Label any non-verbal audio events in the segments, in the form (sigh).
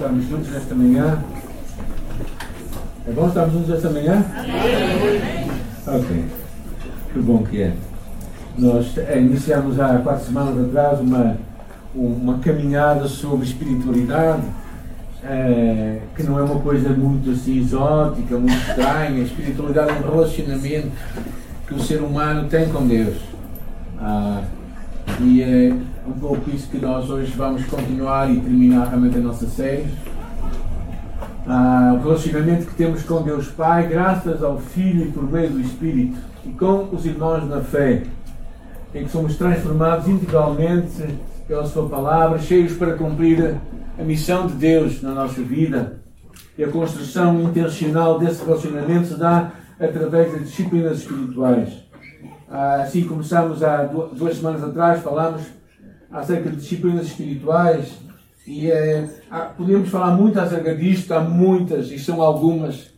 Estamos juntos nesta manhã. É bom estarmos juntos esta manhã? Ok. Que bom que é. Nós iniciamos há quatro semanas atrás uma, uma caminhada sobre espiritualidade, é, que não é uma coisa muito assim exótica, muito estranha. A espiritualidade é um relacionamento que o ser humano tem com Deus. Ah, e é um pouco isso que nós hoje vamos continuar e terminar realmente a nossa série. Ah, o relacionamento que temos com Deus Pai, graças ao Filho e por meio do Espírito, e com os irmãos na fé, em que somos transformados integralmente pela Sua palavra, cheios para cumprir a missão de Deus na nossa vida. E a construção intencional desse relacionamento se dá através das disciplinas espirituais. Ah, assim começamos há duas semanas atrás, falamos acerca de disciplinas espirituais e eh, podemos falar muito acerca disto, há muitas e são algumas.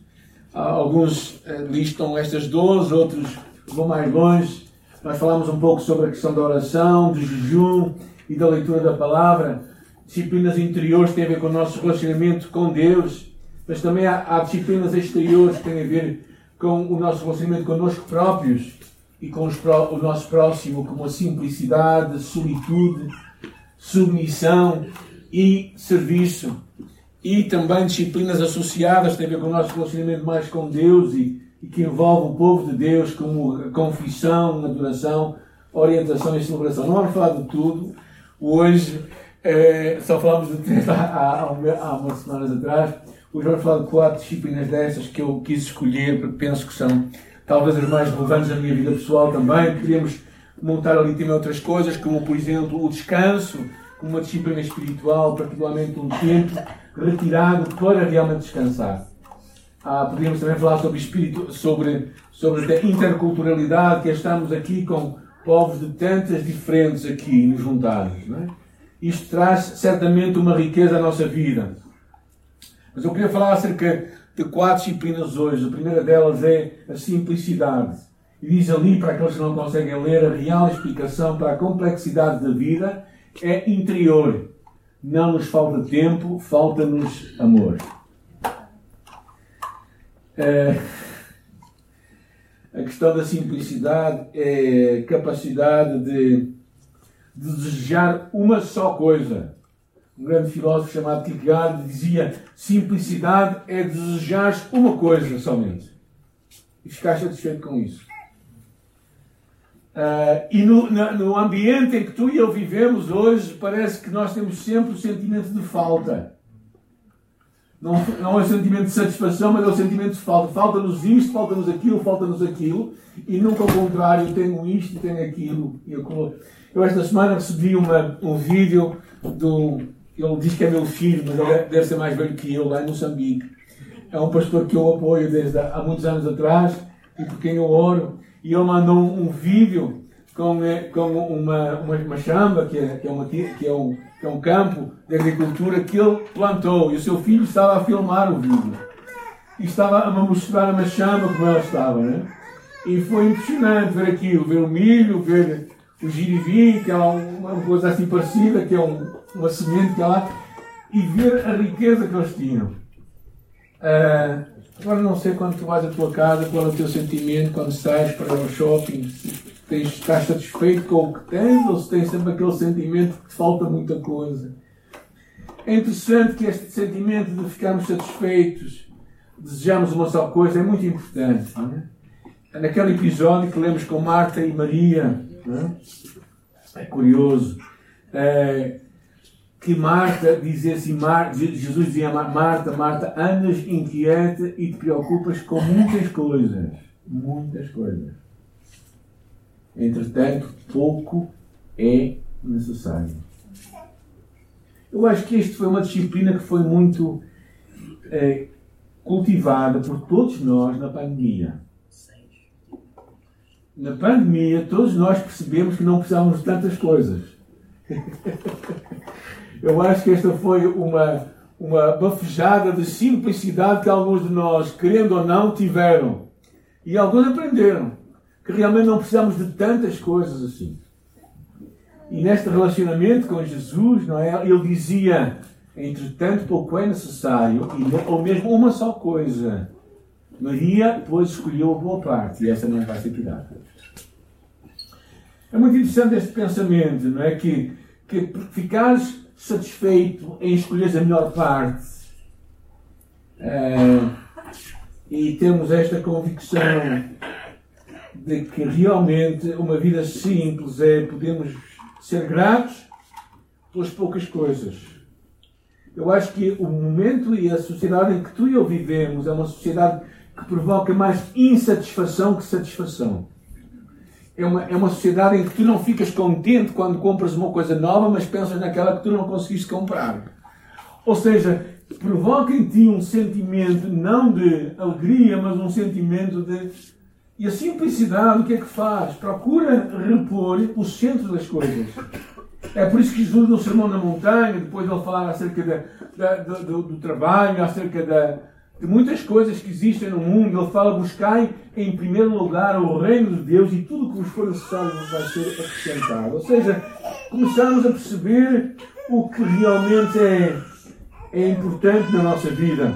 Ah, alguns eh, listam estas 12, outros vão mais longe. Nós falamos um pouco sobre a questão da oração, do jejum e da leitura da palavra. Disciplinas interiores têm a ver com o nosso relacionamento com Deus, mas também há, há disciplinas exteriores que têm a ver com o nosso relacionamento connosco próprios e com o nosso próximo, como a simplicidade, solitude, submissão e serviço. E também disciplinas associadas, tem a ver com o nosso relacionamento mais com Deus e, e que envolve o povo de Deus, como a confissão, adoração, orientação e celebração. Não vamos falar de tudo. Hoje, é, só falamos de três (laughs) há, há, há umas semanas atrás. Hoje vamos falar de quatro disciplinas dessas que eu quis escolher, porque penso que são talvez as mais relevantes da minha vida pessoal também. Queríamos montar ali também outras coisas, como por exemplo o descanso, uma disciplina espiritual, particularmente um tempo retirado para realmente descansar. Ah, podíamos também falar sobre espírito, sobre, sobre a interculturalidade, que estamos aqui com povos de tantas diferentes aqui nos juntados. Não é? Isto traz certamente uma riqueza à nossa vida. Mas eu queria falar acerca de quatro disciplinas hoje. A primeira delas é a simplicidade. E diz ali, para aqueles que não conseguem ler, a real explicação para a complexidade da vida é interior. Não nos falta tempo, falta-nos amor. É... A questão da simplicidade é a capacidade de, de desejar uma só coisa um grande filósofo chamado Kierkegaard dizia: simplicidade é desejar uma coisa somente e ficar satisfeito com isso. Uh, e no, no, ambiente em que tu e eu vivemos hoje, parece que nós temos sempre o sentimento de falta. Não, não é o sentimento de satisfação, mas é o sentimento de falta. Falta-nos isto, falta-nos aquilo, falta-nos aquilo, e nunca ao contrário, tenho isto, tenho aquilo. Eu, eu esta semana recebi uma, um vídeo do, ele diz que é meu filho, mas ele deve ser mais velho que eu, lá em Moçambique. É um pastor que eu apoio desde há muitos anos atrás e por quem eu oro. E ele mandou um, um vídeo com, eh, com uma, uma, uma chamba, que é, que, é uma, que, é um, que é um campo de agricultura que ele plantou. E o seu filho estava a filmar o vídeo. E estava a mostrar a machamba como ela estava, né? E foi impressionante ver aquilo, ver o milho, ver o girivi, que é uma coisa assim parecida, que é um, uma semente que há lá, e ver a riqueza que eles tinham. Uh, agora não sei quando tu vais à tua casa, qual é o teu sentimento quando sais para o shopping, se tens, estás satisfeito com o que tens ou se tens sempre aquele sentimento que te falta muita coisa. É interessante que este sentimento de ficarmos satisfeitos, desejamos uma só coisa, é muito importante. É? Naquele episódio que lemos com Marta e Maria, é? é curioso. É, que Marta dizia assim, Mar, Jesus dizia a Marta, Marta, andas inquieta e te preocupas com muitas coisas. Muitas coisas. Entretanto, pouco é necessário. Eu acho que isto foi uma disciplina que foi muito é, cultivada por todos nós na pandemia na pandemia, todos nós percebemos que não precisávamos de tantas coisas. (laughs) Eu acho que esta foi uma, uma bafejada de simplicidade que alguns de nós, querendo ou não, tiveram. E alguns aprenderam que realmente não precisamos de tantas coisas assim. E neste relacionamento com Jesus, não é? Ele dizia: Entretanto, pouco é necessário, ou mesmo uma só coisa. Maria, pois, escolheu a boa parte, e essa não vai ser tirada. É muito interessante este pensamento, não é? Que, que ficares satisfeito em escolher a melhor parte é, e temos esta convicção de que realmente uma vida simples é podemos ser gratos pelas poucas coisas. Eu acho que o momento e a sociedade em que tu e eu vivemos é uma sociedade que provoca mais insatisfação que satisfação. É uma, é uma sociedade em que tu não ficas contente quando compras uma coisa nova, mas pensas naquela que tu não conseguiste comprar. Ou seja, provoca em ti um sentimento não de alegria, mas um sentimento de. E a simplicidade o que é que faz? Procura repor o centro das coisas. É por isso que Jesus no Sermão na Montanha, depois ele falar acerca de, do, do, trabalho, acerca da, de muitas coisas que existem no mundo, ele fala: buscai em primeiro lugar o reino de Deus e tudo o que vos for necessário vai ser acrescentado. Ou seja, começamos a perceber o que realmente é, é importante na nossa vida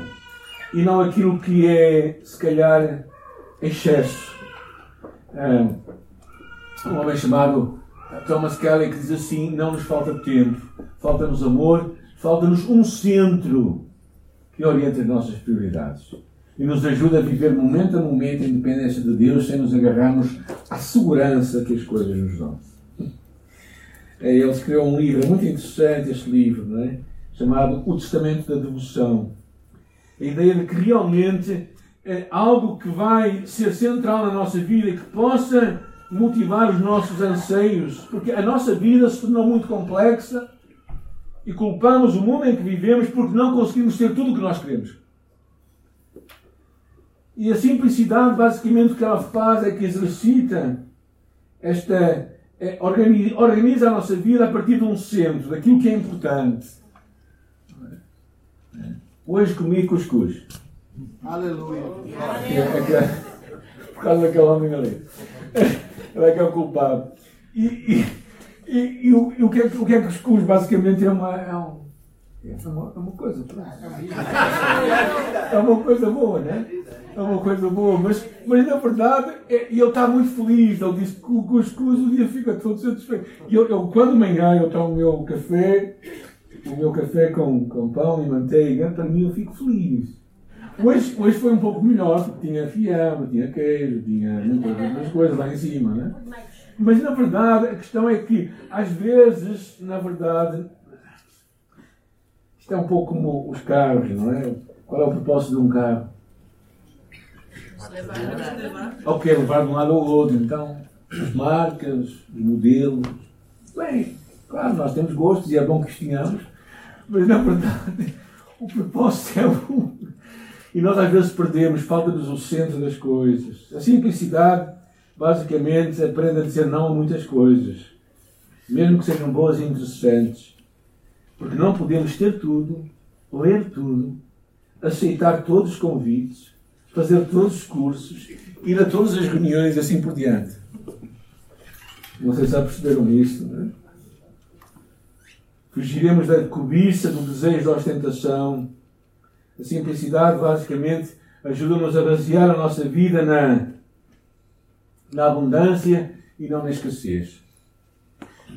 e não aquilo que é, se calhar, excesso. Um homem chamado Thomas Kelly que diz assim: não nos falta tempo, falta-nos amor, falta-nos um centro que orienta as nossas prioridades e nos ajuda a viver momento a momento a independência de Deus sem nos agarrarmos à segurança que as coisas nos dão. É, ele escreveu um livro muito interessante, este livro, não é? chamado O Testamento da Devoção. A ideia de que realmente é algo que vai ser central na nossa vida e que possa motivar os nossos anseios, porque a nossa vida se tornou muito complexa e culpamos o mundo em que vivemos porque não conseguimos ter tudo o que nós queremos. E a simplicidade, basicamente, o que ela faz é que exercita esta. É, organiza, a nossa vida a partir de um centro, daquilo que é importante. Hoje comi cuscuz. Aleluia. É, é, é, por causa daquele homem ali. Ele é que é o culpado. E, e, e, e o, o, que é, o que é cuscuz? Basicamente é uma. É um, é uma, é uma coisa. É uma coisa boa, né? É uma coisa boa, mas, mas na verdade, é, e ele está muito feliz. Ele disse que o cuscuz o dia fica todo satisfeito. E eu, eu, quando manhã eu tomo o meu café, o meu café com, com pão e manteiga, para mim eu fico feliz. Hoje, hoje foi um pouco melhor, porque tinha fiambre, tinha queijo, tinha muitas outras coisas lá em cima, né? Mas na verdade, a questão é que, às vezes, na verdade, isto é um pouco como os carros, não é? Qual é o propósito de um carro? Ok, levar de um lado ao outro. Então, as marcas, os modelos. Bem, claro, nós temos gostos e é bom que os tenhamos, mas na verdade o propósito é um. E nós às vezes perdemos, falta-nos o centro das coisas. A simplicidade, basicamente, aprende a dizer não a muitas coisas, mesmo que sejam boas e interessantes. Porque não podemos ter tudo, ler tudo, aceitar todos os convites, fazer todos os cursos, ir a todas as reuniões e assim por diante. Não sei se já perceberam isto, não é? Fugiremos da cobiça, do desejo, da ostentação. A simplicidade, basicamente, ajuda-nos a basear a nossa vida na, na abundância e não na escassez.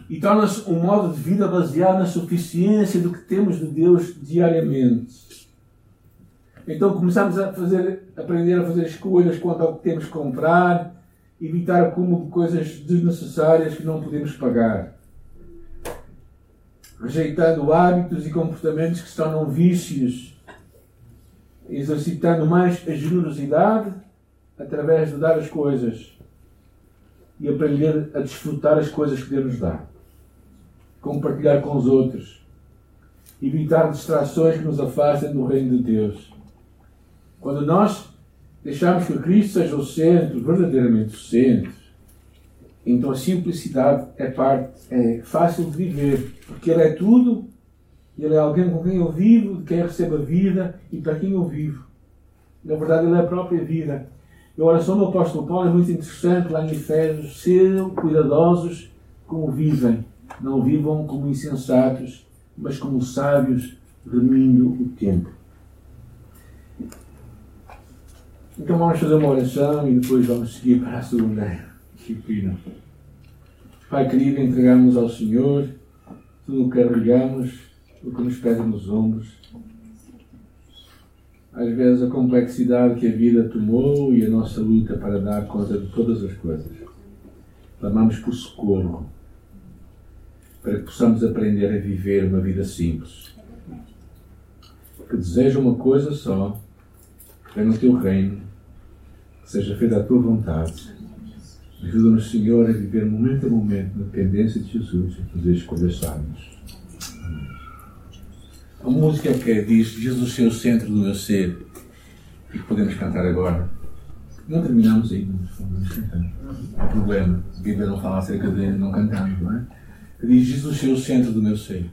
E torna-se um modo de vida baseado na suficiência do que temos de Deus diariamente. Então começamos a fazer, aprender a fazer escolhas quanto ao que temos que comprar, evitar acúmulo de coisas desnecessárias que não podemos pagar rejeitando hábitos e comportamentos que se tornam vícios, exercitando mais a generosidade através de dar as coisas e aprender a desfrutar as coisas que Deus nos dá, compartilhar com os outros, evitar distrações que nos afastem do reino de Deus. Quando nós deixarmos que Cristo seja o centro, verdadeiramente o centro, então a simplicidade é parte, é fácil de viver, porque Ele é tudo, Ele é alguém com quem eu vivo, de quem eu recebo a vida e para quem eu vivo. Na verdade, Ele é a própria vida. E a oração do apóstolo Paulo é muito interessante lá em Efésios, sejam cuidadosos como vivem, não vivam como insensatos, mas como sábios remindo o tempo. Então vamos fazer uma oração e depois vamos seguir para a segunda disciplina. Pai querido, entregamos ao Senhor tudo o que carregamos, o que nos pesa nos ombros. Às vezes a complexidade que a vida tomou e a nossa luta para dar conta de todas as coisas. Clamamos por socorro, para que possamos aprender a viver uma vida simples. Que deseja uma coisa só, venha no teu reino, que seja feita a tua vontade. Ajuda-nos, Senhor, a viver momento a momento na dependência de Jesus e fazer escolhas sábias. A música que diz Jesus ser o centro do meu ser e que podemos cantar agora. Não terminamos ainda, mas cantar. Há problema. A Bíblia não fala acerca de não cantarmos, não é? Que diz Jesus ser o centro do meu ser.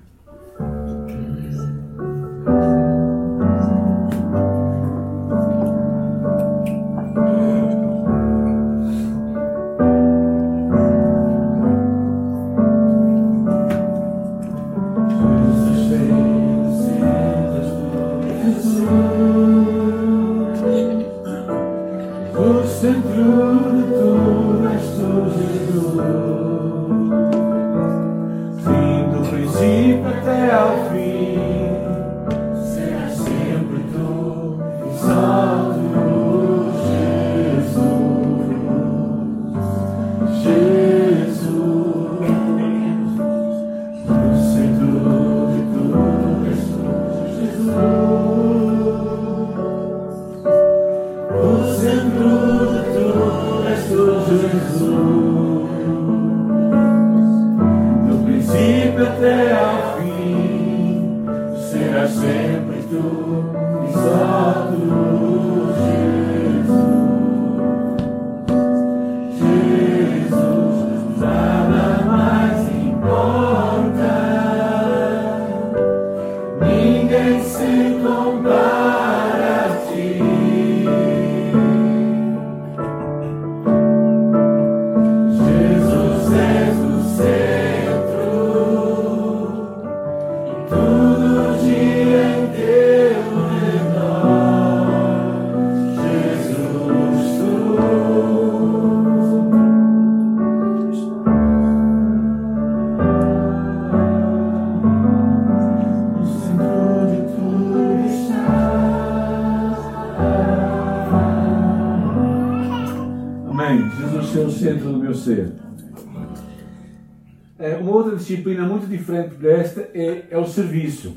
Disciplina muito diferente desta é, é o serviço.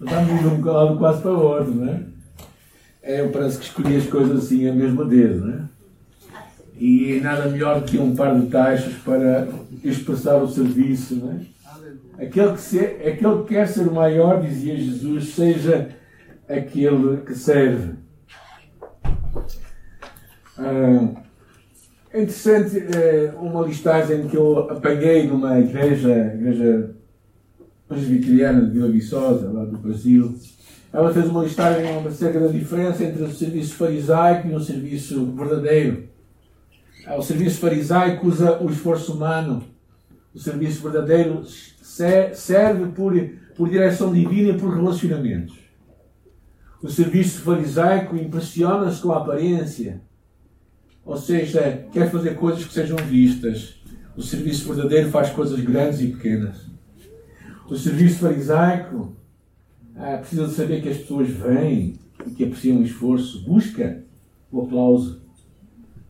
Estamos um bocado quase para o outro, não é? é? Parece que escolhi as coisas assim a mesma dedo, não é? E nada melhor que um par de taxas para expressar o serviço, não é? Aquele que, se, aquele que quer ser o maior, dizia Jesus, seja aquele que serve. Ah, é interessante é, uma listagem que eu apanhei numa igreja, igreja presbiteriana de Vila Viçosa, lá do Brasil. Ela fez uma listagem acerca da diferença entre o serviço farisaico e o serviço verdadeiro. Ah, o serviço farisaico usa o esforço humano. O serviço verdadeiro serve por, por direção divina e por relacionamentos. O serviço farisaico impressiona-se com a aparência ou seja, quer fazer coisas que sejam vistas. O serviço verdadeiro faz coisas grandes e pequenas. O serviço farisaico ah, precisa de saber que as pessoas vêm e que apreciam o esforço, busca o aplauso.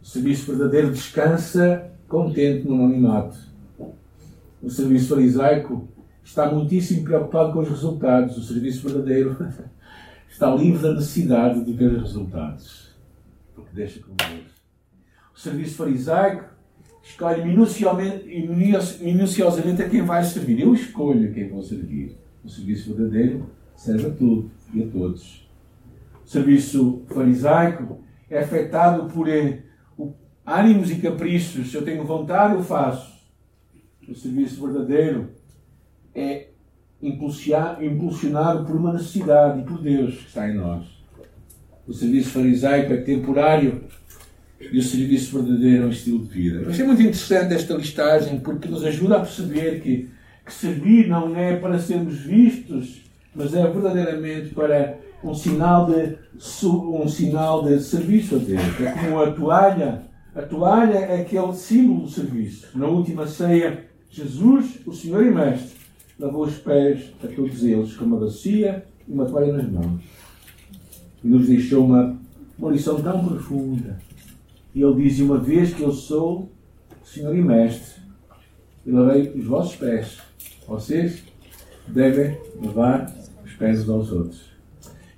O serviço verdadeiro descansa contente no anonimato. O serviço farisaico está muitíssimo preocupado com os resultados. O serviço verdadeiro (laughs) está livre da necessidade de ver resultados, porque deixa com Deus serviço farisaico, escolhe minuciosamente a quem vai servir. Eu escolho quem vou servir. O serviço verdadeiro serve a tudo e a todos. O serviço farisaico é afetado por eh, ânimos e caprichos. Se eu tenho vontade, eu faço. O serviço verdadeiro é impulsionado por uma necessidade e por Deus que está em nós. O serviço farisaico é temporário e o serviço verdadeiro é um estilo de vida. Achei muito interessante esta listagem porque nos ajuda a perceber que, que servir não é para sermos vistos mas é verdadeiramente para um sinal de, um sinal de serviço a Deus. É como a toalha. A toalha é aquele símbolo de serviço. Na última ceia, Jesus, o Senhor e Mestre, lavou os pés a todos eles com uma bacia e uma toalha nas mãos. E nos deixou uma, uma lição tão profunda. E ele diz: Uma vez que eu sou Senhor e Mestre, e lavei os vossos pés, vocês devem lavar os pés uns aos outros.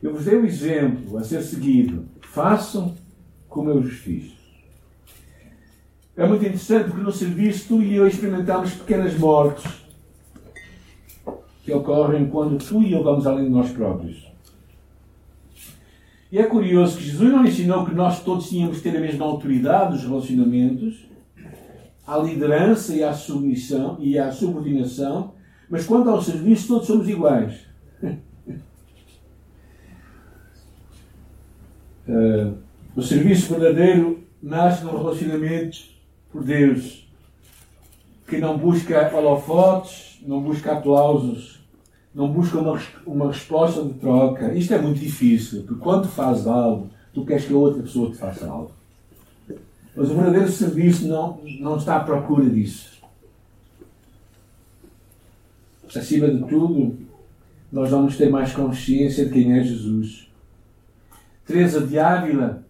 Eu vos dei um exemplo a ser seguido. Façam como eu vos fiz. É muito interessante porque no serviço tu e eu experimentamos pequenas mortes que ocorrem quando tu e eu vamos além de nós próprios. E é curioso que Jesus não ensinou que nós todos tínhamos que ter a mesma autoridade nos relacionamentos, à liderança e à submissão e à subordinação, mas quanto ao serviço todos somos iguais. uh, (laughs) o serviço verdadeiro nasce num relacionamento por Deus, que não busca holofotes, não busca aplausos, não busca uma, uma resposta de troca. Isto é muito difícil, porque quando fazes algo, tu queres que a outra pessoa te faça algo. Mas o verdadeiro serviço não, não está à procura disso. Acima de tudo, nós vamos ter mais consciência de quem é Jesus. Teresa de Ávila,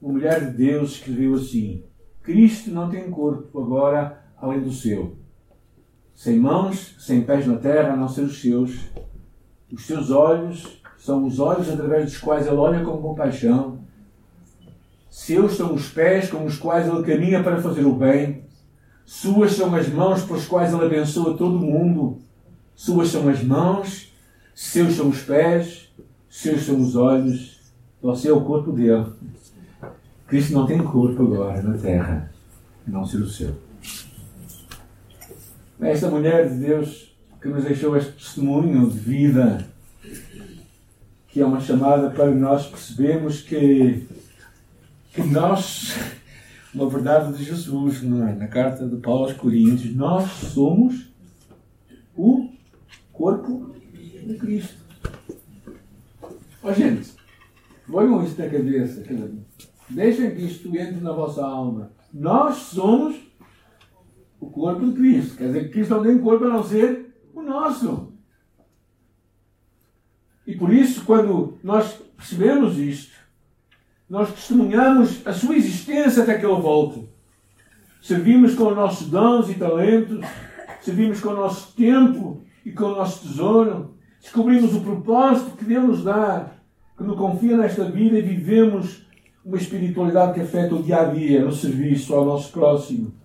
uma mulher de Deus, escreveu assim: Cristo não tem corpo agora além do seu sem mãos, sem pés na terra, a não ser os seus. Os seus olhos são os olhos através dos quais ele olha com compaixão. Seus são os pés com os quais ele caminha para fazer o bem. Suas são as mãos pelas quais ele abençoa todo o mundo. Suas são as mãos, seus são os pés, seus são os olhos. Você é o corpo dele. Cristo não tem corpo agora na terra, a não ser o seu. Esta mulher de Deus que nos deixou este testemunho de vida, que é uma chamada para nós percebermos que, que nós, uma verdade de Jesus, não é? na carta de Paulo aos Coríntios, nós somos o corpo de Cristo. Ó oh, gente, ponham isto na cabeça. Deixem que isto entre na vossa alma. Nós somos o corpo de Cristo. Quer dizer que Cristo não tem corpo a não ser o nosso. E por isso, quando nós percebemos isto, nós testemunhamos a sua existência até que Ele volte. Servimos com os nossos dons e talentos, servimos com o nosso tempo e com o nosso tesouro, descobrimos o propósito que Deus nos dá, que nos confia nesta vida e vivemos uma espiritualidade que afeta o dia a dia, no serviço ao nosso próximo.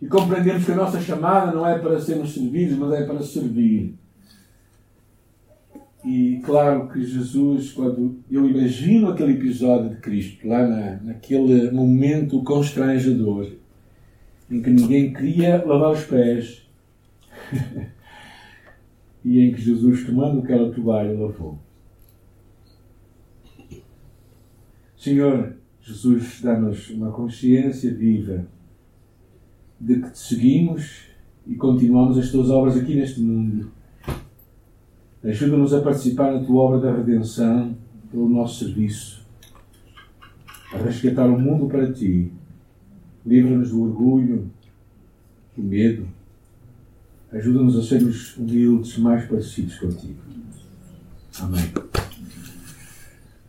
E compreendemos que a nossa chamada não é para sermos servidos, mas é para servir. E claro que Jesus, quando eu imagino aquele episódio de Cristo, lá na, naquele momento constrangedor, em que ninguém queria lavar os pés, (laughs) e em que Jesus, tomando aquela toalha, lavou. Senhor, Jesus dá-nos uma consciência viva de que te seguimos e continuamos as tuas obras aqui neste mundo. Ajuda-nos a participar na tua obra da redenção pelo nosso serviço, a resgatar o mundo para ti. Livra-nos do orgulho, do medo. Ajuda-nos a sermos humildes, mais parecidos contigo. Amém.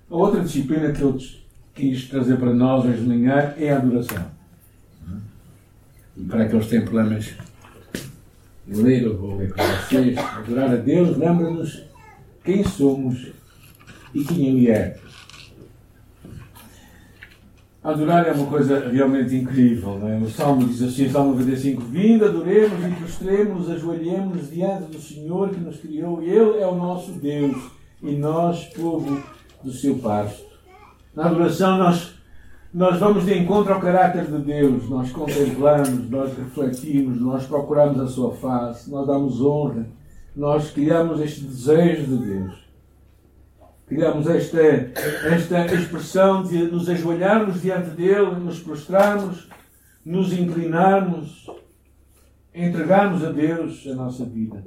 A outra disciplina que eu quis trazer para nós hoje de manhã é a adoração para aqueles que têm problemas de ler, eu vou ler com vocês. Adorar a Deus lembra-nos quem somos e quem Ele é. Adorar é uma coisa realmente incrível. Não é? O Salmo diz assim, o Salmo 95, Vindo, adoremos e prostremos, ajoelhemos diante do Senhor que nos criou. Ele é o nosso Deus e nós, povo do seu pasto. Na adoração nós nós vamos de encontro ao caráter de Deus, nós contemplamos, nós refletimos, nós procuramos a sua face, nós damos honra, nós criamos este desejo de Deus. Criamos esta, esta expressão de nos ajoelharmos diante dele, nos prostrarmos, nos inclinarmos, entregarmos a Deus a nossa vida.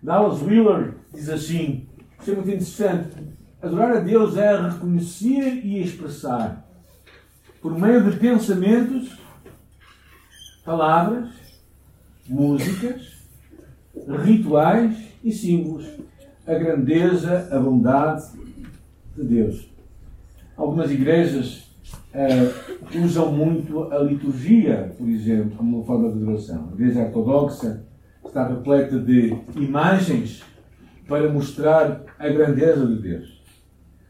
Dallas Wheeler diz assim: Isto é muito interessante. Adorar a Deus é reconhecer e expressar, por meio de pensamentos, palavras, músicas, rituais e símbolos, a grandeza, a bondade de Deus. Algumas igrejas uh, usam muito a liturgia, por exemplo, como uma forma de adoração. A igreja ortodoxa está repleta de imagens para mostrar a grandeza de Deus.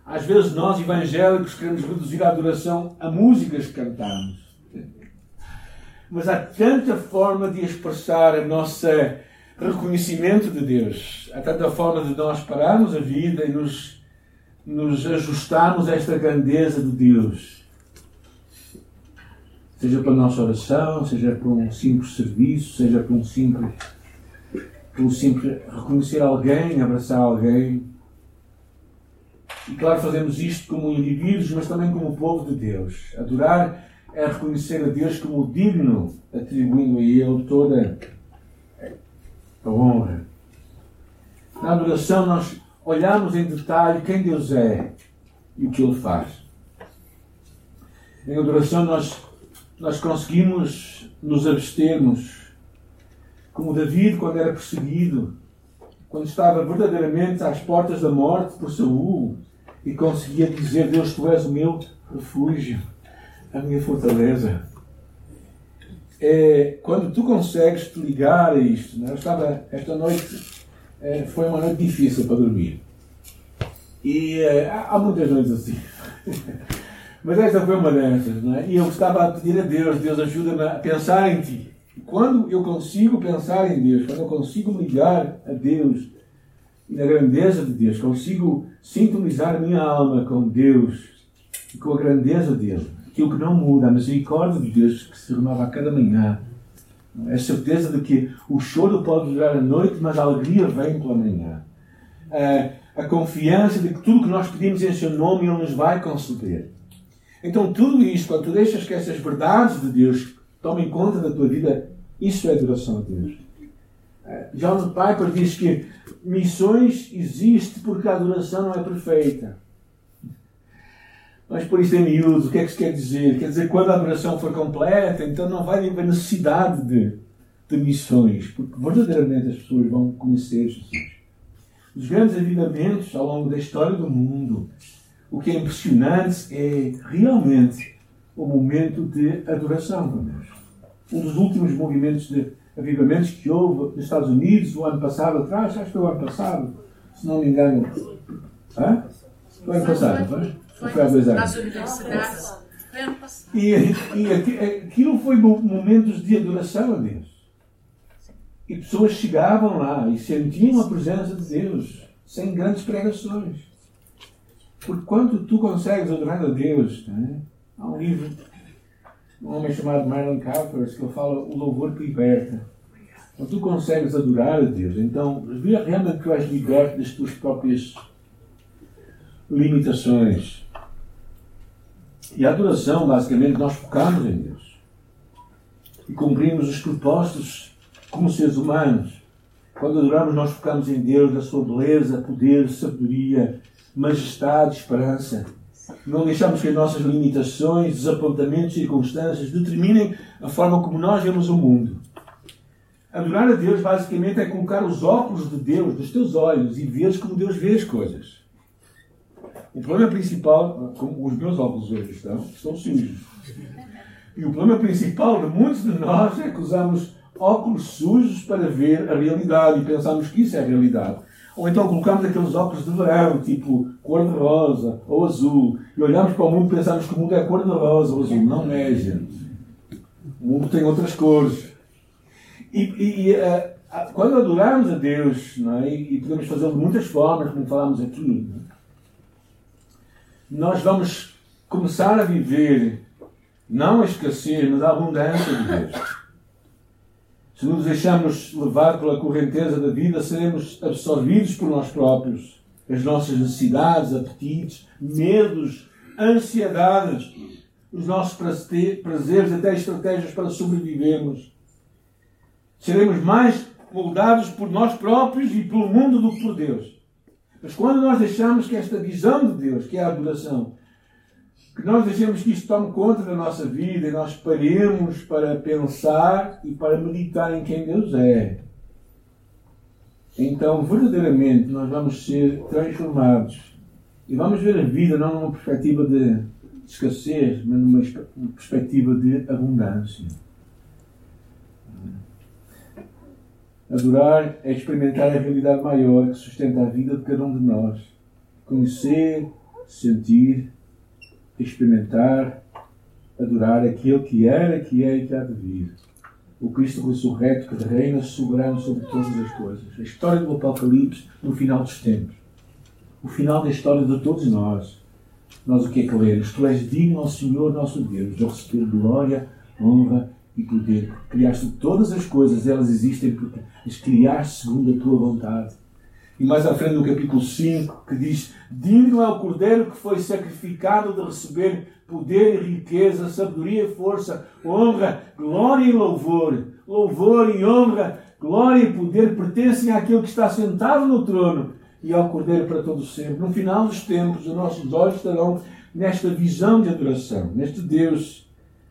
Às vezes nós, evangélicos, queremos reduzir a adoração a músicas que cantamos. Mas há tanta forma de expressar a nossa reconhecimento de Deus. Há tanta forma de nós pararmos a vida e nos, nos ajustarmos a esta grandeza de Deus. Seja para a nossa oração, seja para um simples serviço, seja para um simples, para um simples reconhecer alguém, abraçar alguém. E claro, fazemos isto como indivíduos, mas também como povo de Deus. Adorar é reconhecer a Deus como digno, atribuindo a Ele toda a honra. Na adoração, nós olhamos em detalhe quem Deus é e o que Ele faz. Em adoração, nós, nós conseguimos nos abstermos, como David, quando era perseguido, quando estava verdadeiramente às portas da morte por Saul e conseguia dizer: Deus, tu és o meu refúgio, a minha fortaleza é, quando tu consegues te ligar a isto, né? eu estava, esta noite é, foi uma noite difícil para dormir. E é, há, muitas noites assim. (laughs) Mas esta foi uma dessas, não é? E eu estava a pedir a Deus, Deus ajuda-me a pensar em ti. E quando eu consigo pensar em Deus, quando eu consigo me ligar a Deus e na grandeza de Deus, consigo sintonizar minha alma com Deus e com a grandeza dele, aquilo que não muda, a misericórdia de Deus que se renova a cada manhã. A certeza de que o choro pode durar a noite, mas a alegria vem pela manhã. A confiança de que tudo que nós pedimos em seu nome Ele nos vai conceder. Então, tudo isto, quando tu deixas que essas verdades de Deus tomem conta da tua vida, isso é adoração a Deus. John Piper diz que missões existe porque a adoração não é perfeita. Mas por isso em miúdos, o que é que isso quer dizer? Quer dizer, quando a adoração for completa, então não vai haver necessidade de, de missões, porque verdadeiramente as pessoas vão conhecer Jesus. Os grandes avivamentos ao longo da história do mundo, o que é impressionante é realmente o momento de adoração com Deus. Um dos últimos movimentos de avivamentos que houve nos Estados Unidos, o ano passado atrás, acho que foi o ano passado, se não me engano. Hã? Foi o ano passado, foi? Foi, foi há dois anos. Nas universidades. Foi ano passado. E, e aquilo foi momentos de adoração a Deus. E pessoas chegavam lá e sentiam a presença de Deus, sem grandes pregações. Porque quando tu consegues adorar a Deus, né? há um livro um homem chamado Marlon Kappers que ele fala o louvor que liberta. Quando tu consegues adorar a Deus, então realmente tu és liberto das tuas próprias limitações. E a adoração, basicamente, nós focamos em Deus. E cumprimos os propósitos como seres humanos. Quando adoramos, nós focamos em Deus, na sua beleza, poder, sabedoria, majestade, esperança. Não deixamos que as nossas limitações, desapontamentos circunstâncias determinem a forma como nós vemos o mundo. Adorar a Deus, basicamente, é colocar os óculos de Deus nos teus olhos e ver como Deus vê as coisas. O problema principal, como os meus óculos hoje estão, estão sujos. E o problema principal de muitos de nós é que usamos óculos sujos para ver a realidade e pensamos que isso é a realidade. Ou então colocamos aqueles óculos de verão, tipo cor-de-rosa ou azul, e olhamos para o mundo e pensamos que o mundo é cor-de-rosa ou azul. Não é, gente. O mundo tem outras cores. E, e, e uh, quando adoramos a Deus, é? e podemos fazê-lo de muitas formas, como falámos aqui, nós vamos começar a viver não a escassez, mas a abundância de Deus. Se nos deixamos levar pela correnteza da vida, seremos absorvidos por nós próprios, as nossas necessidades, apetites, medos, ansiedades, os nossos prazeres, até estratégias para sobrevivermos. Seremos mais moldados por nós próprios e pelo mundo do que por Deus. Mas quando nós deixamos que esta visão de Deus, que é a adoração, nós deixemos que isto tome conta da nossa vida e nós paremos para pensar e para meditar em quem Deus é, então verdadeiramente nós vamos ser transformados e vamos ver a vida não numa perspectiva de escassez, mas numa perspectiva de abundância. Adorar é experimentar a realidade maior que sustenta a vida de cada um de nós. Conhecer, sentir, experimentar, adorar aquele que era, que é e que há de vir. O Cristo ressurreto que reina soberano sobre todas as coisas. A história do Apocalipse no final dos tempos. O final da história de todos nós. Nós o que é que lemos? Tu és digno ao Senhor nosso Deus de receber glória, honra e poder. Criaste todas as coisas, elas existem porque as criaste segundo a tua vontade. E mais à frente no capítulo 5, que diz: Digno é o cordeiro que foi sacrificado de receber poder e riqueza, sabedoria e força, honra, glória e louvor. Louvor e honra, glória e poder pertencem àquele que está sentado no trono e ao cordeiro para todo sempre. No final dos tempos, os nossos olhos estarão nesta visão de adoração, neste Deus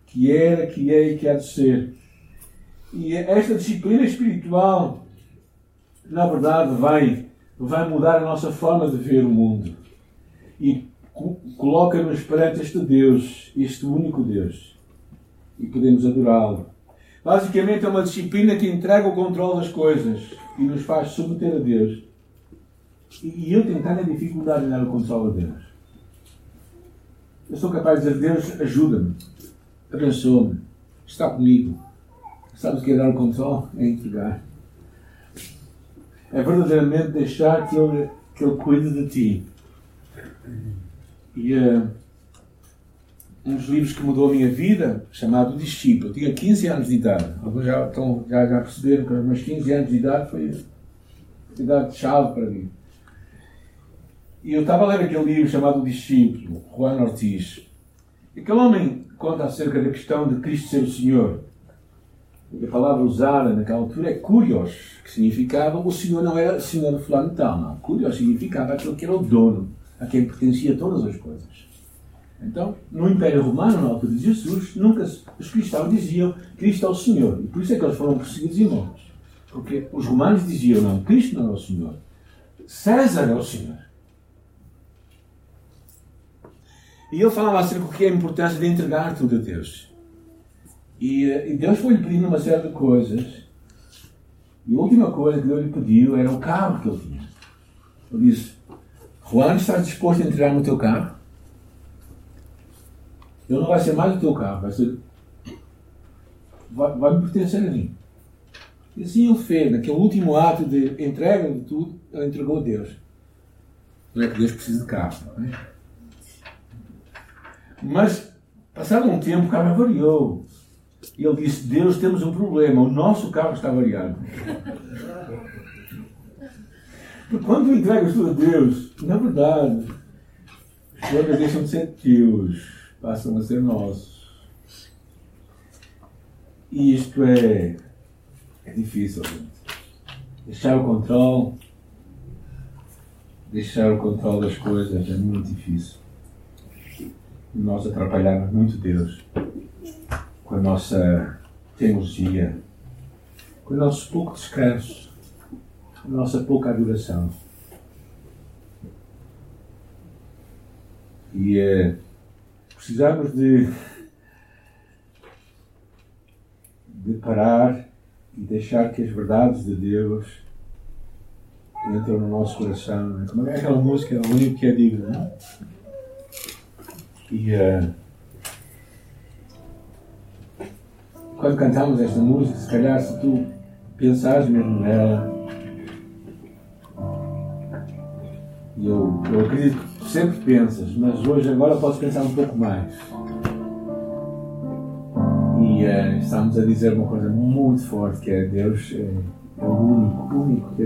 que era, que é e que há de ser. E esta disciplina espiritual, na verdade, vai vai mudar a nossa forma de ver o mundo e coloca-nos perante este Deus, este único Deus, e podemos adorá-lo. Basicamente é uma disciplina que entrega o controle das coisas e nos faz submeter a Deus. E eu tentar a dificuldade em dar o controle a Deus. Eu sou capaz de dizer, Deus, ajuda-me, abençoa-me, está comigo. Sabes o que é dar o controle? É entregar é verdadeiramente deixar que Ele, que ele cuide de ti. E uh, um dos livros que mudou a minha vida, chamado Discípulo, eu tinha 15 anos de idade. Alguns já, estão, já, já perceberam que os meus 15 anos de idade foi a idade chave para mim. E eu estava a ler aquele livro chamado Discípulo, Juan Ortiz. Aquele homem conta acerca da questão de Cristo ser o Senhor. A palavra usada naquela altura é curios, que significava o Senhor não era Senhor fulano tal, não. Curios significava aquele que era o dono, a quem pertencia todas as coisas. Então, no Império Romano, na altura de Jesus, nunca os cristãos diziam Cristo é o Senhor. E por isso é que eles foram perseguidos e mortos. Porque os romanos diziam, não, Cristo não é o Senhor. César é o Senhor. E ele falava acerca do que é a importância de entregar tudo a Deus. E, e Deus foi-lhe pedindo uma série de coisas. E a última coisa que Deus lhe pediu era o carro que ele tinha. Ele disse: Juan, estás disposto a entrar no teu carro? Ele não vai ser mais o teu carro, vai ser. Vai, vai me pertencer a mim. E assim ele fez, naquele último ato de entrega de tudo, ele entregou a Deus. Não é que Deus precisa de carro, é? Mas, passado um tempo, o carro avariou. E ele disse: Deus, temos um problema, o nosso carro está variado. Porque quando entregas tudo a Deus, na verdade, as coisas deixam de ser teus, passam a ser nossos. E isto é, é difícil, gente. Deixar o controle, deixar o controle das coisas é muito difícil. Nós atrapalhamos muito Deus com a nossa teimosia, com o nosso pouco descanso, com a nossa pouca adoração. E é, precisamos de, de parar e deixar que as verdades de Deus entrem no nosso coração. Como é aquela música, o único que é digno, não é? E uh, quando cantamos esta música, se calhar se tu pensares mesmo nela, e eu, eu acredito que sempre pensas, mas hoje agora podes pensar um pouco mais. E uh, estamos a dizer uma coisa muito forte que é Deus é, é o único, único que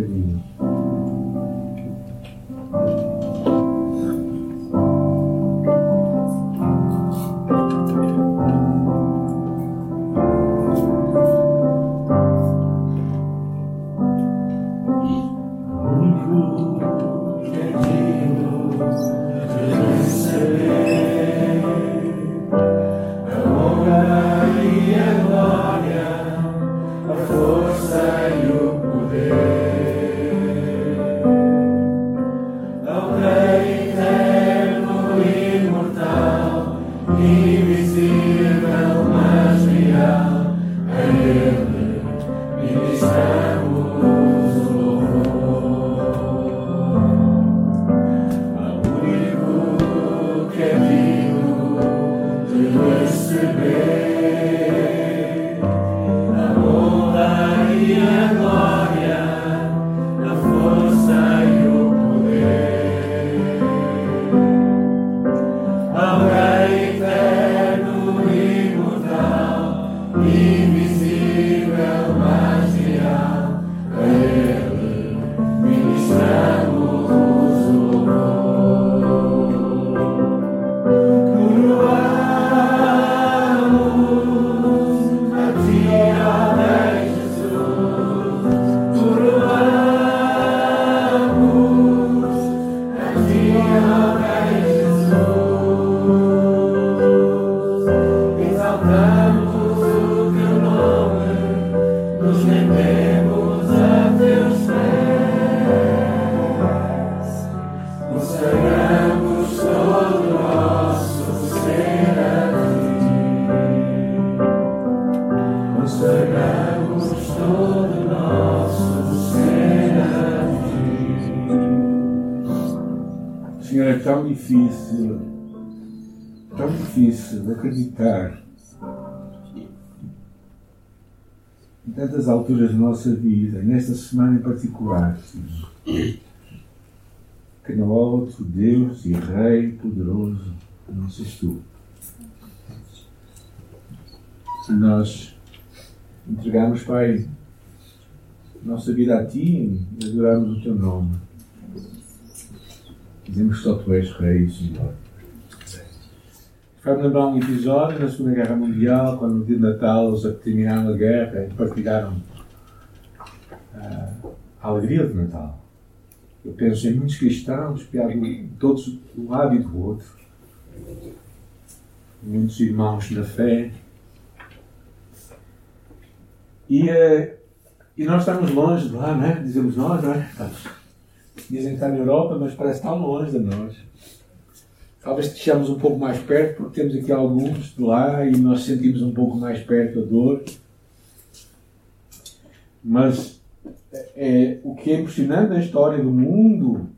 em tantas alturas da nossa vida, nesta semana em particular, que há outro Deus e Rei poderoso não sejas tu. Nós entregamos, Pai, nossa vida a Ti e adorarmos o Teu nome, Dizemos só tu és Rei Senhor. Faz-me lembrar um episódio na Segunda Guerra Mundial, quando no dia de Natal eles terminaram a guerra e partilharam uh, a alegria de Natal. Eu penso em muitos cristãos, todos um e do outro. Muitos irmãos na fé. E, uh, e nós estamos longe de lá, não é? Dizemos nós, não é? Dizem que está na Europa, mas parece tão longe de nós. Talvez estejamos um pouco mais perto, porque temos aqui alguns de lá e nós sentimos um pouco mais perto a dor. Mas é, o que é impressionante na história do mundo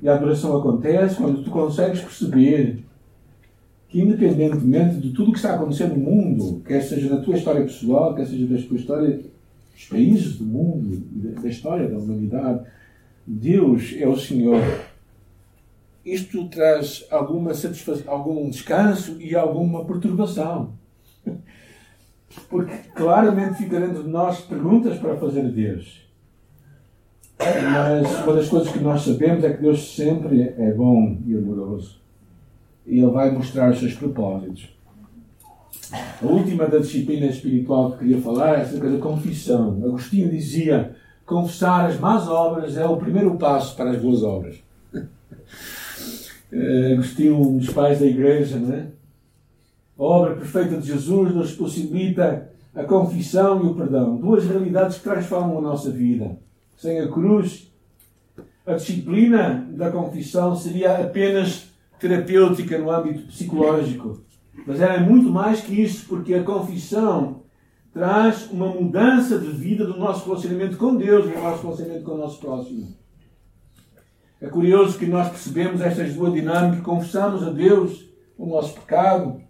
e a adoração acontece quando tu consegues perceber que, independentemente de tudo o que está acontecendo no mundo, quer seja na tua história pessoal, quer seja da tua história dos países do mundo, da história da humanidade, Deus é o Senhor. Isto traz alguma satisfação, algum descanso e alguma perturbação. Porque claramente fica dentro de nós perguntas para fazer a Deus. Mas uma das coisas que nós sabemos é que Deus sempre é bom e amoroso. E Ele vai mostrar os seus propósitos. A última da disciplina espiritual que queria falar é acerca da confissão. Agostinho dizia confessar as más obras é o primeiro passo para as boas obras. Eh, Agostinho, um dos pais da igreja, não é? A obra perfeita de Jesus nos possibilita a confissão e o perdão. Duas realidades que transformam a nossa vida. Sem a cruz, a disciplina da confissão seria apenas terapêutica no âmbito psicológico. Mas era muito mais que isso, porque a confissão traz uma mudança de vida do nosso relacionamento com Deus do nosso relacionamento com o nosso próximo. É curioso que nós percebemos estas duas dinâmicas, confessamos a Deus o nosso pecado,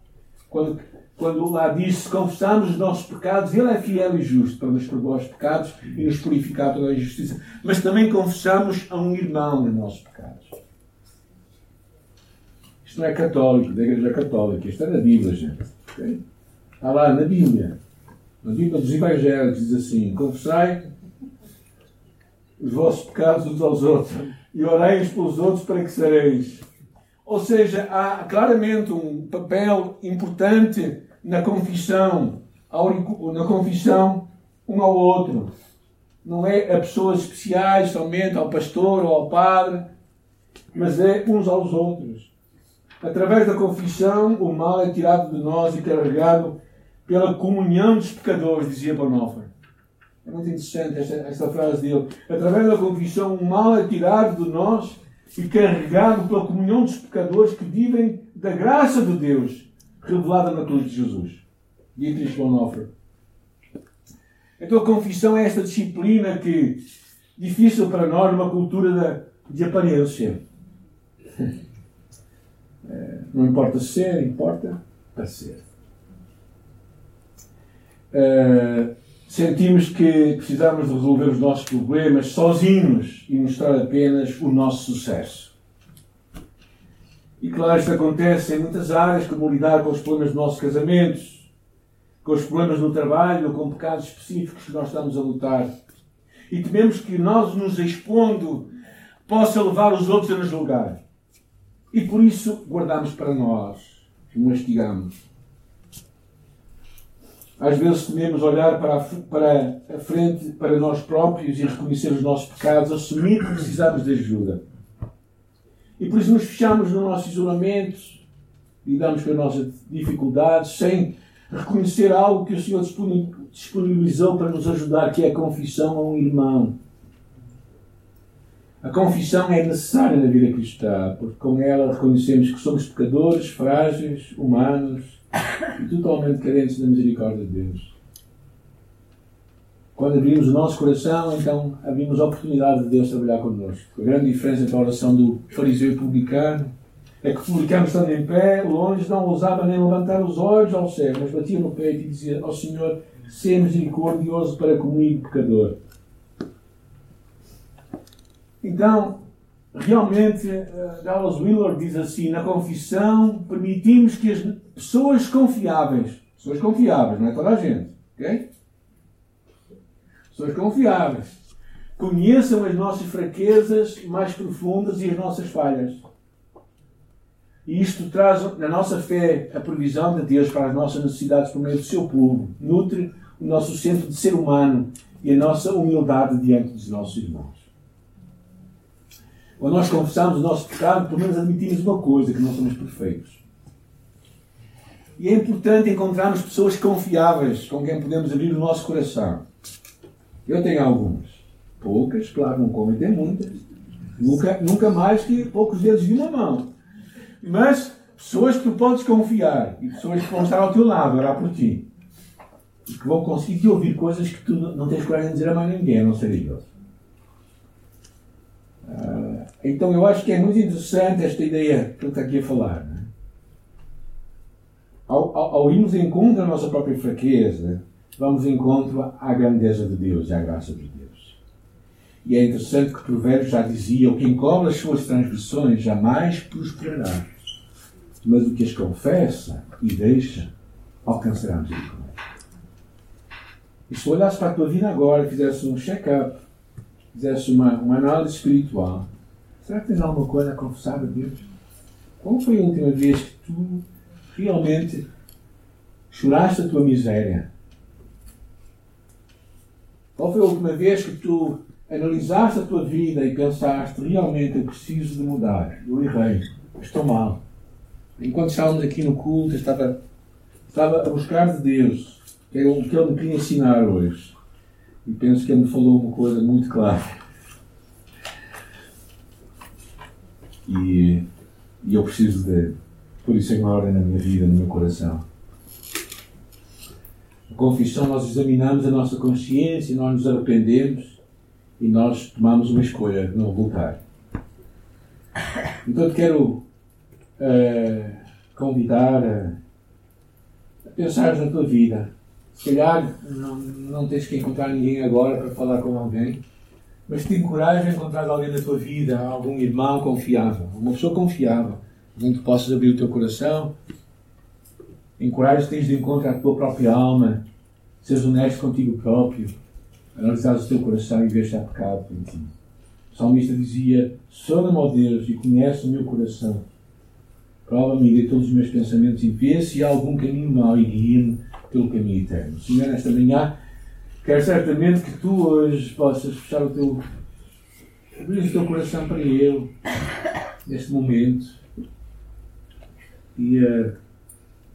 quando, quando lá diz confessamos os nossos pecados, Ele é fiel e justo para nos perdoar os pecados e nos purificar toda a injustiça. Mas também confessamos a um irmão os nossos pecados. Isto não é católico, da Igreja Católica, isto é da Bíblia, gente. Está lá na Bíblia. Na Bíblia dos Evangelhos diz assim: Confessai os vossos pecados uns aos outros e orai uns pelos outros para que sereis. Ou seja, há claramente um papel importante na confissão, na confissão um ao outro. Não é a pessoas especiais somente ao pastor ou ao padre, mas é uns aos outros. Através da confissão, o mal é tirado de nós e carregado pela comunhão dos pecadores, dizia Bonhoeffer. É muito interessante esta, esta frase dele. Através da confissão, o mal é tirado de nós e carregado pela comunhão dos pecadores que vivem da graça de Deus revelada na cruz de Jesus. Dietrich Bonhoeffer. Então a confissão é esta disciplina que, difícil para nós, numa cultura de, aparência. (laughs) É, não importa ser, importa parecer. Uh, sentimos que precisamos de resolver os nossos problemas sozinhos e mostrar apenas o nosso sucesso. E claro, isto acontece em muitas áreas, como lidar com os problemas dos nossos casamentos, com os problemas no trabalho, com pecados específicos que nós estamos a lutar. E tememos que nós nos expondo possa levar os outros a nos julgar. E por isso guardamos para nós, mastigamos. Às vezes tememos olhar para a, para a frente, para nós próprios e reconhecer os nossos pecados, assumir que precisamos de ajuda. E por isso nos fechamos no nosso isolamento, lidamos com as nossas dificuldades, sem reconhecer algo que o Senhor disponibilizou para nos ajudar, que é a confissão a um irmão. A confissão é necessária na vida cristã, porque com ela reconhecemos que somos pecadores, frágeis, humanos e (coughs) totalmente carentes da misericórdia de Deus. Quando abrimos o nosso coração, então abrimos a oportunidade de Deus trabalhar connosco. A grande diferença entre a oração do fariseu e publicano é que o publicano, estando em pé, longe, não ousava nem levantar os olhos ao céu, mas batia no peito e dizia ao Senhor: Sê misericordioso para comigo, pecador. Então, realmente, uh, Dallas Willard diz assim: na confissão, permitimos que as pessoas confiáveis, pessoas confiáveis, não é toda a gente, ok? Pessoas confiáveis, conheçam as nossas fraquezas mais profundas e as nossas falhas. E isto traz na nossa fé a provisão de Deus para as nossas necessidades por meio do seu povo, nutre o nosso centro de ser humano e a nossa humildade diante dos nossos irmãos. Quando nós confessamos o nosso pecado, pelo menos admitimos uma coisa, que não somos perfeitos. E é importante encontrarmos pessoas confiáveis com quem podemos abrir o nosso coração. Eu tenho algumas. Poucas, claro, não como tem muitas. Nunca, nunca mais que poucos dedos de uma mão. Mas pessoas que tu podes confiar e pessoas que vão estar ao teu lado, orar por ti. E que vão conseguir te ouvir coisas que tu não tens coragem de dizer a mais ninguém, a não ser eles. Uh, então eu acho que é muito interessante esta ideia que ele está aqui a falar. Ao, ao, ao irmos em encontro da nossa própria fraqueza, vamos em encontro à grandeza de Deus e à graça de Deus. E é interessante que o provérbio já dizia: o que encobre as suas transgressões jamais prosperará, mas o que as confessa e deixa alcançará misericórdia. E se olhasse para a tua vida agora, fizesse um check-up, fizesse uma, uma análise espiritual, será que tens alguma coisa a confessar a Deus? Qual foi a última vez que tu realmente choraste a tua miséria? Qual foi a última vez que tu analisaste a tua vida e pensaste realmente eu preciso de mudar? Eu errei, estou mal. Enquanto estávamos aqui no culto, estava, estava a buscar de Deus que é o que Ele me queria ensinar hoje. E penso que Ele me falou uma coisa muito clara. E, e eu preciso de por isso em ordem na minha vida, no meu coração. A confissão, nós examinamos a nossa consciência, nós nos arrependemos e nós tomamos uma escolha de não voltar. Então, te quero uh, convidar a, a pensar na tua vida. Se calhar não, não tens que encontrar ninguém agora para falar com alguém, mas te encorajo a encontrar alguém na tua vida, algum irmão confiável, uma pessoa confiável, onde possas abrir o teu coração Encorajas-te de encontro à tua própria alma, seres honesto contigo próprio, analisares o teu coração e ver se há pecado em ti. O salmista dizia: Sona-me, ó Deus, e conhece o meu coração. Prova-me de todos os meus pensamentos e vê se há algum caminho mau e guia-me pelo caminho eterno. Senhor, nesta manhã, quero certamente que tu hoje possas fechar o teu. abrir o teu coração para Ele, neste momento. E. Uh,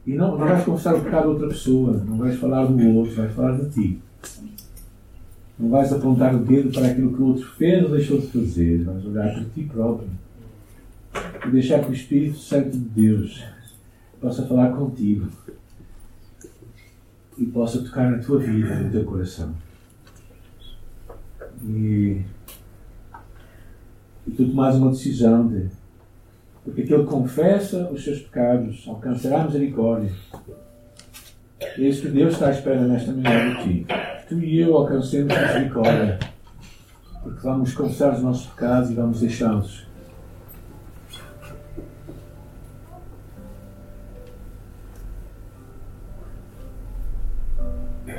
e não, não vais confessar o pecado outra pessoa, não vais falar do outro, vais falar de ti. Não vais apontar o dedo para aquilo que o outro fez ou deixou de fazer, vais olhar para ti próprio e deixar que o Espírito Santo de Deus possa falar contigo e possa tocar na tua vida, no teu coração. E, e tu tomas uma decisão de porque aquele que confessa os seus pecados alcançará misericórdia. É isso que Deus está à espera nesta manhã de ti. Tu e eu alcancemos misericórdia. Porque vamos confessar os nossos pecados e vamos deixá-los.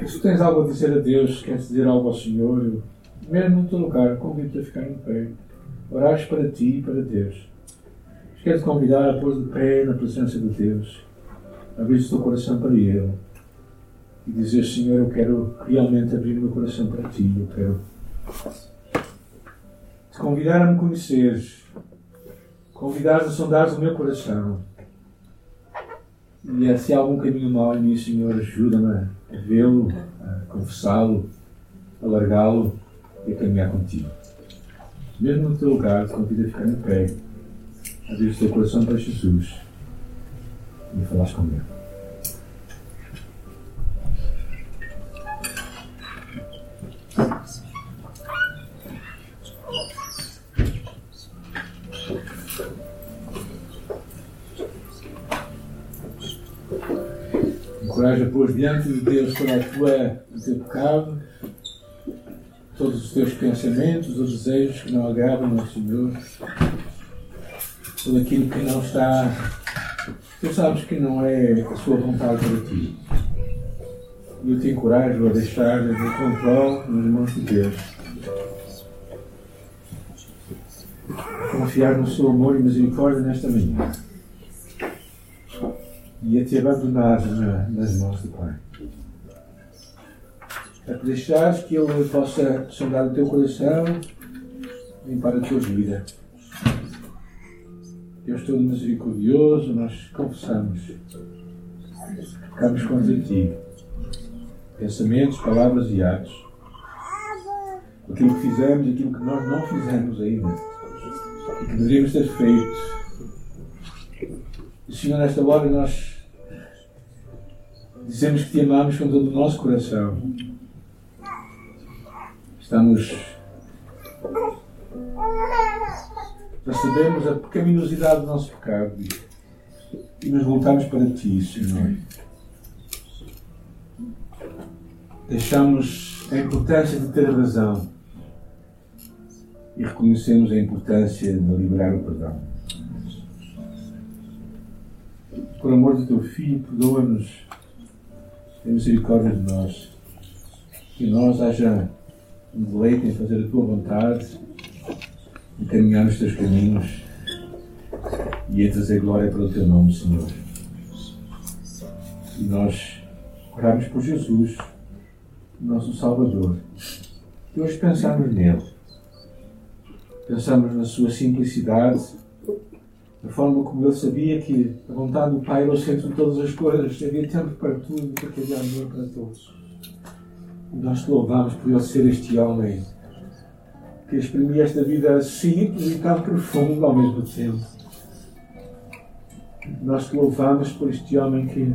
Se tens algo a dizer a Deus, queres dizer algo ao Senhor, mesmo no teu lugar, convido-te a ficar em pé. Orares para ti e para Deus. Quero te convidar a pôr de pé na presença de Deus, abrir o teu coração para Ele e dizer: Senhor, eu quero realmente abrir meu coração para Ti. Eu quero te convidar a me conheceres, convidar a sondar o meu coração. E se há algum caminho mau em mim, Senhor, ajuda-me a vê-lo, a confessá-lo, a largá-lo e a caminhar contigo. mesmo no teu lugar, te convido a ficar em pé, abrir o teu coração para Jesus e falares com Ele. Encoraja pôr diante de Deus toda a tua, o teu pecado, todos os teus pensamentos os desejos que não agradam ao Senhor, tudo aquilo que não está, tu sabes que não é a sua vontade para ti. E eu te encorajo a deixar o controle nas mãos de Deus. Confiar no seu amor e misericórdia nesta manhã. E a te abandonar nas mãos do Pai a que deixares que Ele possa sondar o teu coração, limpar a tua vida. Deus todo misericordioso, nós confessamos, ficamos contra ti. Pensamentos, palavras e atos. Aquilo que fizemos, aquilo que nós não fizemos ainda. E que deveríamos ter feito. E, Senhor, nesta hora nós dizemos que te amamos com todo o nosso coração Estamos. Percebemos a pecaminosidade do nosso pecado e nos voltamos para Ti, Senhor. Deixamos a importância de ter razão e reconhecemos a importância de liberar o perdão. Por amor do Teu Filho, perdoa-nos, tem misericórdia de nós, que nós haja um deleite em fazer a tua vontade, em caminhar nos teus caminhos e em trazer glória para o teu nome, Senhor. E nós oramos por Jesus, nosso Salvador. E hoje pensamos nele. Pensamos na sua simplicidade, na forma como ele sabia que a vontade do Pai era o centro de todas as coisas, havia tempo para tudo, porque havia amor para todos. Nós te louvamos por ele ser este homem que exprimia esta vida simples e tão profunda ao mesmo tempo. Nós te louvamos por este homem que,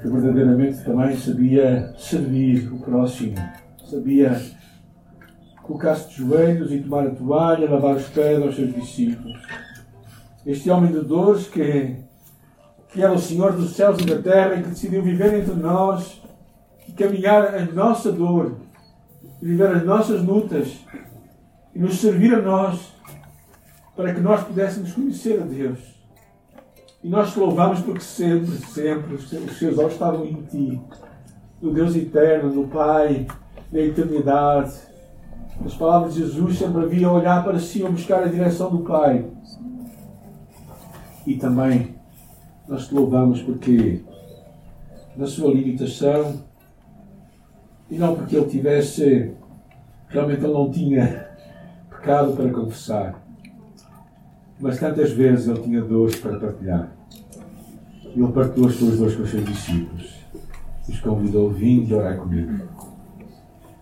que verdadeiramente também sabia servir o próximo, sabia colocar-se de joelhos e tomar a toalha, lavar os pés aos seus discípulos. Este homem de dores que, que era o Senhor dos céus e da terra e que decidiu viver entre nós caminhar a nossa dor, viver as nossas lutas e nos servir a nós para que nós pudéssemos conhecer a Deus. E nós te louvamos porque sempre, sempre os seus olhos estavam em Ti, no Deus eterno, no Pai, na eternidade. As palavras de Jesus sempre havia olhar para cima, buscar a direção do Pai. E também nós te louvamos porque na sua limitação, e não porque ele tivesse, realmente ele não tinha pecado para confessar. Mas tantas vezes ele tinha dores para partilhar. E ele partilhou as suas dores com os seus discípulos. Os convidou, e orar comigo.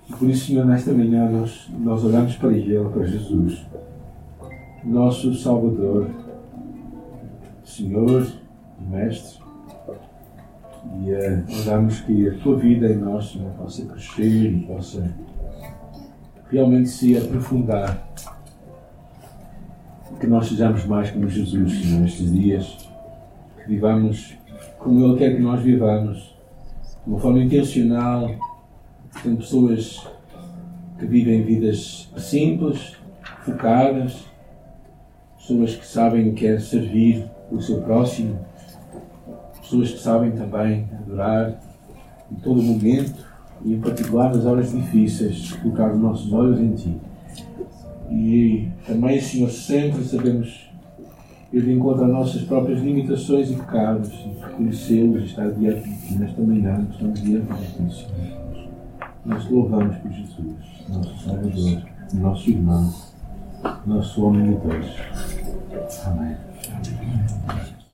E por isso, Senhor, nesta manhã nós, nós olhamos para Ele, para Jesus, nosso Salvador, Senhor e Mestre, e uh, oramos que a tua vida em nós Senhor, possa crescer e possa realmente se aprofundar. Que nós sejamos mais como Jesus, Senhor, nestes dias. Que vivamos como Ele quer que nós vivamos, de uma forma intencional. Tem pessoas que vivem vidas simples, focadas, pessoas que sabem que é servir o seu próximo pessoas que sabem também adorar em todo momento e em particular nas horas difíceis, colocar os nossos olhos em Ti. E também, Senhor, sempre sabemos ir de encontro às nossas próprias limitações e pecados e reconhecê-los e estar diante de Ti nesta manhã, estamos diante de Ti, Senhor. Nós te louvamos por Jesus, nosso Salvador, nosso irmão, nosso homem de Deus. Amém.